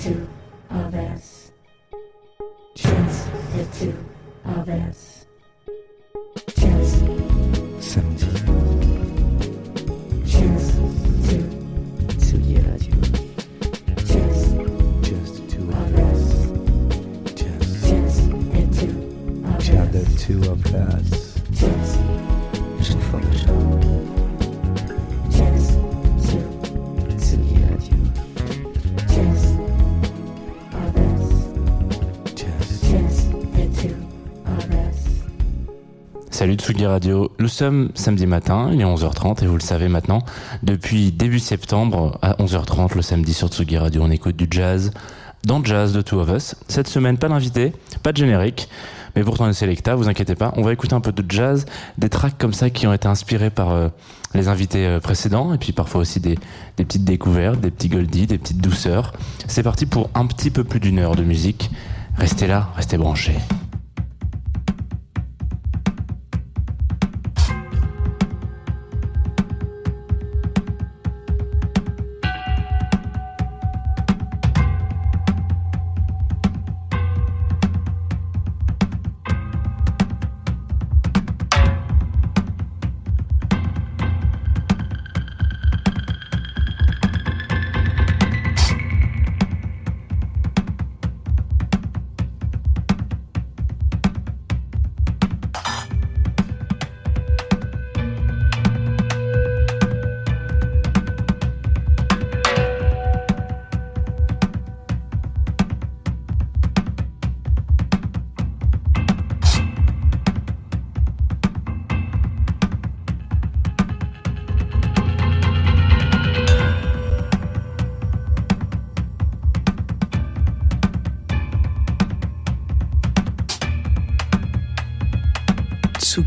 two of us. Just the two of us. Radio, nous sommes samedi matin, il est 11h30 et vous le savez maintenant, depuis début septembre à 11h30 le samedi sur Tsugi Radio on écoute du jazz, dans Jazz de Two of Us. Cette semaine pas d'invité, pas de générique, mais pourtant une Selecta, vous inquiétez pas, on va écouter un peu de jazz, des tracks comme ça qui ont été inspirés par euh, les invités euh, précédents et puis parfois aussi des, des petites découvertes, des petits goldies, des petites douceurs. C'est parti pour un petit peu plus d'une heure de musique. Restez là, restez branchés.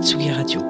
Tsugi Radio.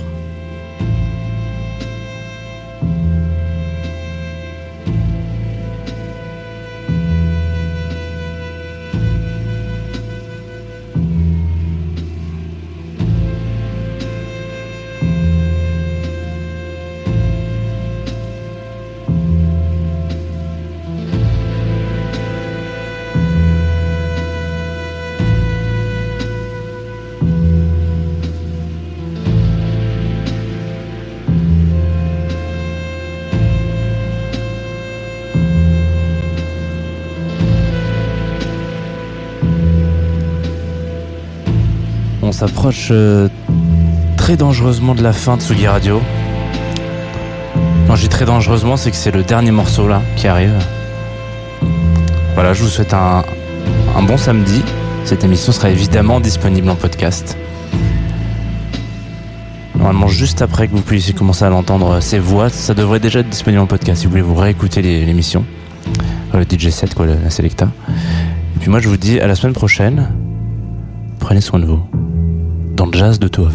S'approche euh, très dangereusement de la fin de Tsugi Radio. Quand je dis très dangereusement, c'est que c'est le dernier morceau là qui arrive. Voilà, je vous souhaite un, bon samedi. Cette émission sera évidemment disponible en podcast. Normalement, juste après que vous puissiez commencer à l'entendre, ces voix, ça devrait déjà être disponible en podcast si vous voulez vous réécouter l'émission. Euh, Le DJ set, quoi, la la Selecta. Et puis moi, je vous dis à la semaine prochaine. Prenez soin de vous. Dans le jazz de Two.